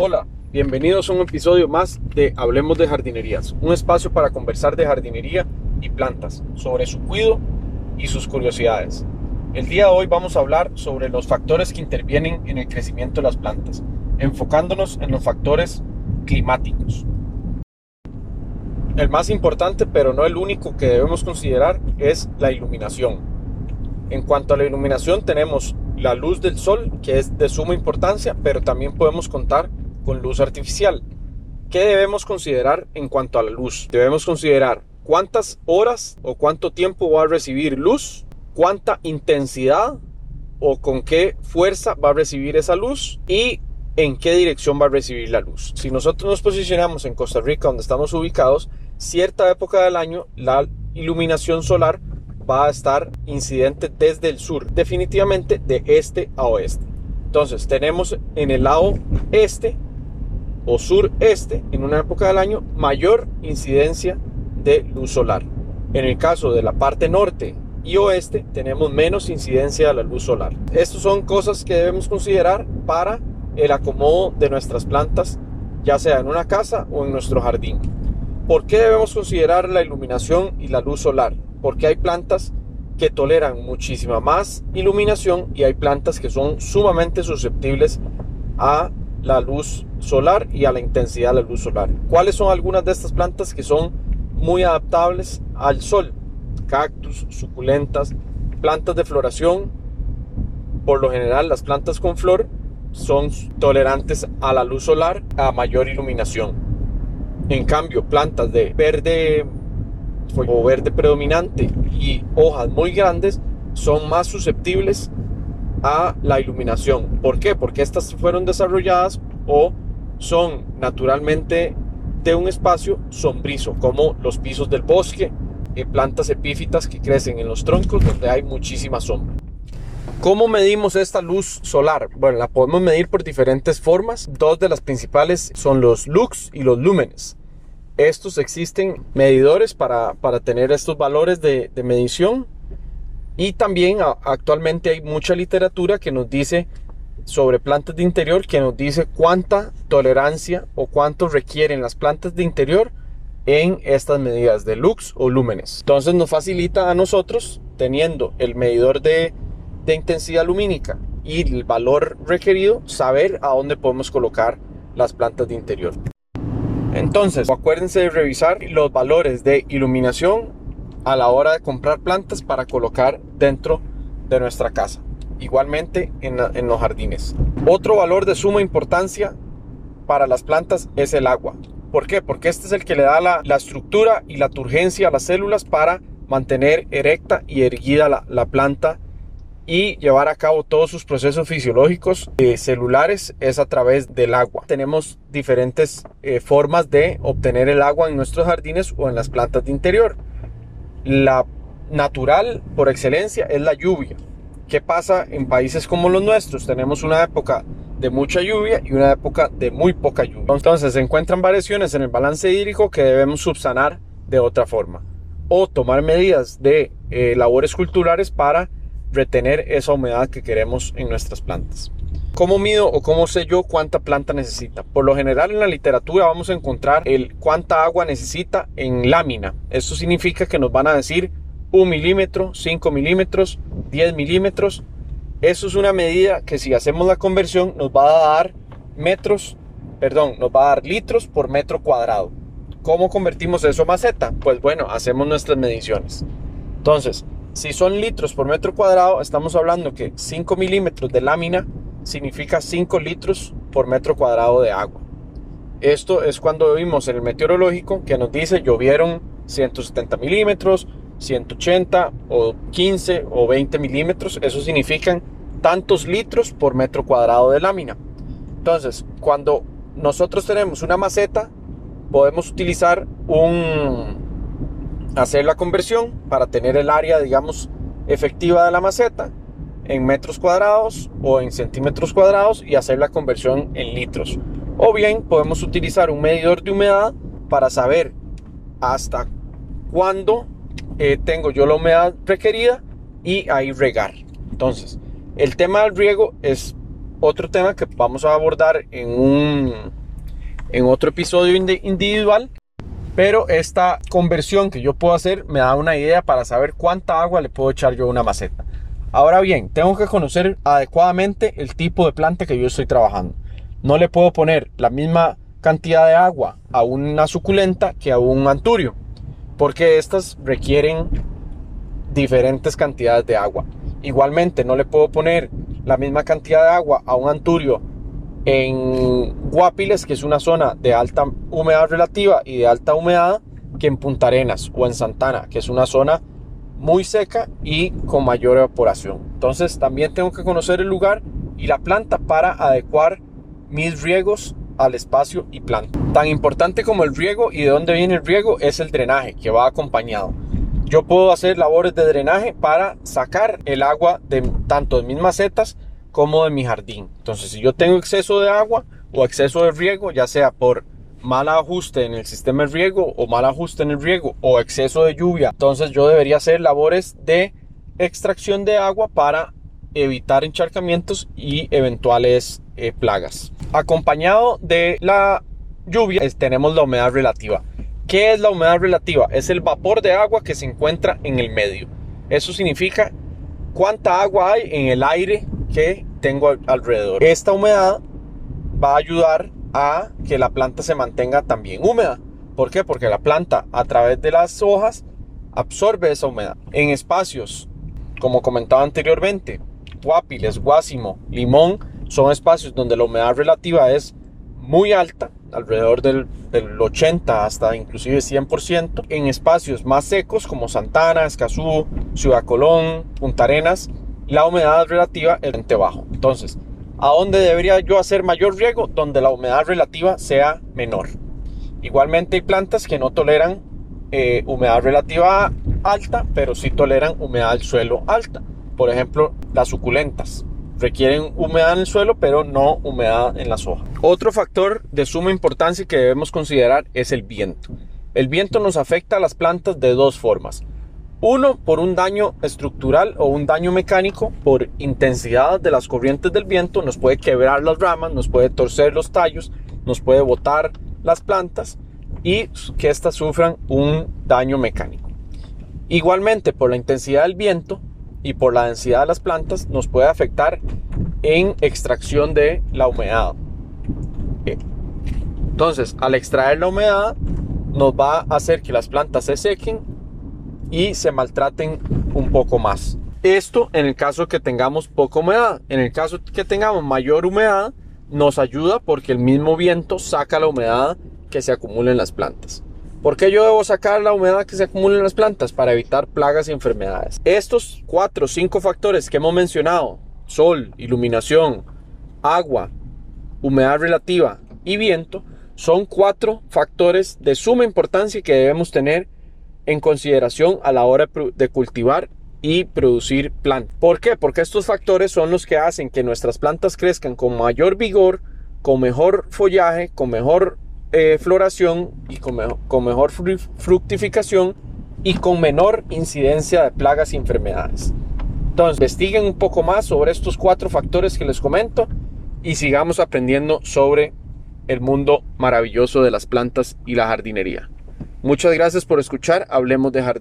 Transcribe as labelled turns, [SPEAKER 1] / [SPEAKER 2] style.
[SPEAKER 1] Hola, bienvenidos a un episodio más de Hablemos de Jardinerías, un espacio para conversar de jardinería y plantas, sobre su cuidado y sus curiosidades. El día de hoy vamos a hablar sobre los factores que intervienen en el crecimiento de las plantas, enfocándonos en los factores climáticos. El más importante, pero no el único que debemos considerar, es la iluminación. En cuanto a la iluminación, tenemos la luz del sol, que es de suma importancia, pero también podemos contar con luz artificial. ¿Qué debemos considerar en cuanto a la luz? Debemos considerar cuántas horas o cuánto tiempo va a recibir luz, cuánta intensidad o con qué fuerza va a recibir esa luz y en qué dirección va a recibir la luz. Si nosotros nos posicionamos en Costa Rica, donde estamos ubicados, cierta época del año la iluminación solar va a estar incidente desde el sur, definitivamente de este a oeste. Entonces tenemos en el lado este o sureste, en una época del año, mayor incidencia de luz solar. En el caso de la parte norte y oeste, tenemos menos incidencia de la luz solar. Estas son cosas que debemos considerar para el acomodo de nuestras plantas, ya sea en una casa o en nuestro jardín. ¿Por qué debemos considerar la iluminación y la luz solar? Porque hay plantas que toleran muchísima más iluminación y hay plantas que son sumamente susceptibles a la luz solar y a la intensidad de la luz solar. ¿Cuáles son algunas de estas plantas que son muy adaptables al sol? Cactus, suculentas, plantas de floración. Por lo general las plantas con flor son tolerantes a la luz solar a mayor iluminación. En cambio, plantas de verde o verde predominante y hojas muy grandes son más susceptibles a la iluminación. ¿Por qué? Porque estas fueron desarrolladas o son naturalmente de un espacio sombrizo, como los pisos del bosque, y plantas epífitas que crecen en los troncos donde hay muchísima sombra. ¿Cómo medimos esta luz solar? Bueno, la podemos medir por diferentes formas. Dos de las principales son los lux y los lúmenes. Estos existen medidores para, para tener estos valores de, de medición y también actualmente hay mucha literatura que nos dice sobre plantas de interior que nos dice cuánta tolerancia o cuánto requieren las plantas de interior en estas medidas de lux o lúmenes. Entonces nos facilita a nosotros, teniendo el medidor de, de intensidad lumínica y el valor requerido, saber a dónde podemos colocar las plantas de interior. Entonces, acuérdense de revisar los valores de iluminación a la hora de comprar plantas para colocar dentro de nuestra casa. Igualmente en, los jardines. Otro valor de suma importancia para las plantas es el agua. ¿Por qué? Porque este es el que le da la, estructura y la turgencia a las células para mantener erecta y erguida la, planta y llevar a cabo todos sus procesos fisiológicos eh, celulares es a través del agua. Tenemos diferentes eh, formas de obtener el agua en nuestros jardines o en las plantas de interior la natural por excelencia es la lluvia. ¿Qué pasa en países como los nuestros? Tenemos una época de mucha lluvia y una época de muy poca lluvia. Entonces se encuentran variaciones en el balance hídrico que debemos subsanar de otra forma. O tomar medidas de eh, labores culturales para retener esa humedad que queremos en nuestras plantas. ¿Cómo mido o cómo sé yo cuánta planta necesita? Por lo general en la literatura vamos a encontrar el cuánta agua necesita en lámina. Esto significa que nos van a decir 1 milímetro, 5 milímetros, 10 milímetros. Eso es una medida que si hacemos la conversión nos va a dar metros, perdón, nos va a dar litros por metro cuadrado. ¿Cómo convertimos eso a maceta? Pues bueno, hacemos nuestras mediciones. Entonces, si son litros por metro cuadrado, estamos hablando que 5 milímetros de lámina significa 5 litros por metro cuadrado de agua. Esto es cuando vimos en el meteorológico que nos dice llovieron 170 milímetros, 180 o 15 o 20 milímetros. Eso significan tantos litros por metro cuadrado de lámina. Entonces, cuando nosotros tenemos una maceta, podemos utilizar un hacer la conversión para tener el área, digamos, efectiva de la maceta en metros cuadrados o en centímetros cuadrados y hacer la conversión en litros. O bien podemos utilizar un medidor de humedad para saber hasta cuándo eh, tengo yo la humedad requerida y ahí regar. Entonces, el tema del riego es otro tema que vamos a abordar en, un, en otro episodio individual. Pero esta conversión que yo puedo hacer me da una idea para saber cuánta agua le puedo echar yo a una maceta. Ahora bien, tengo que conocer adecuadamente el tipo de planta que yo estoy trabajando. No le puedo poner la misma cantidad de agua a una suculenta que a un anturio, porque estas requieren diferentes cantidades de agua. Igualmente, no le puedo poner la misma cantidad de agua a un anturio en Guapiles, que es una zona de alta humedad relativa y de alta humedad, que en Punta Arenas o en Santana, que es una zona muy seca y con mayor evaporación. Entonces también tengo que conocer el lugar y la planta para adecuar mis riegos al espacio y planta. Tan importante como el riego y de dónde viene el riego es el drenaje que va acompañado. Yo puedo hacer labores de drenaje para sacar el agua de tanto de mis macetas como de mi jardín. Entonces, si yo tengo exceso de agua o exceso de riego, ya sea por mal ajuste en el sistema de riego o mal ajuste en el riego o exceso de lluvia, entonces yo debería hacer labores de extracción de agua para evitar encharcamientos y eventuales eh, plagas. Acompañado de la lluvia tenemos la humedad relativa. ¿Qué es la humedad relativa? Es el vapor de agua que se encuentra en el medio. Eso significa cuánta agua hay en el aire que tengo alrededor. Esta humedad va a ayudar a que la planta se mantenga también húmeda. ¿Por qué? Porque la planta a través de las hojas absorbe esa humedad. En espacios, como comentaba anteriormente, guapiles, guásimo, limón, son espacios donde la humedad relativa es muy alta, alrededor del, del 80 hasta inclusive 100%. En espacios más secos como Santana, Escazú, Ciudad Colón, Punta Arenas, la humedad relativa es bajo. Entonces, ¿A dónde debería yo hacer mayor riego? Donde la humedad relativa sea menor. Igualmente hay plantas que no toleran eh, humedad relativa alta, pero sí toleran humedad del suelo alta. Por ejemplo, las suculentas requieren humedad en el suelo, pero no humedad en las hojas. Otro factor de suma importancia que debemos considerar es el viento. El viento nos afecta a las plantas de dos formas. Uno, por un daño estructural o un daño mecánico por intensidad de las corrientes del viento, nos puede quebrar las ramas, nos puede torcer los tallos, nos puede botar las plantas y que éstas sufran un daño mecánico. Igualmente, por la intensidad del viento y por la densidad de las plantas, nos puede afectar en extracción de la humedad. Entonces, al extraer la humedad, nos va a hacer que las plantas se sequen y se maltraten un poco más. Esto en el caso que tengamos poca humedad. En el caso que tengamos mayor humedad, nos ayuda porque el mismo viento saca la humedad que se acumula en las plantas. ¿Por qué yo debo sacar la humedad que se acumula en las plantas? Para evitar plagas y enfermedades. Estos cuatro o cinco factores que hemos mencionado, sol, iluminación, agua, humedad relativa y viento, son cuatro factores de suma importancia que debemos tener en consideración a la hora de cultivar y producir plantas. ¿Por qué? Porque estos factores son los que hacen que nuestras plantas crezcan con mayor vigor, con mejor follaje, con mejor eh, floración y con, mejor fructificación y con menor incidencia de plagas y enfermedades. Entonces, investiguen un poco más sobre estos cuatro factores que les comento y sigamos aprendiendo sobre el mundo maravilloso de las plantas y la jardinería. Muchas gracias por escuchar Hablemos de Jardín.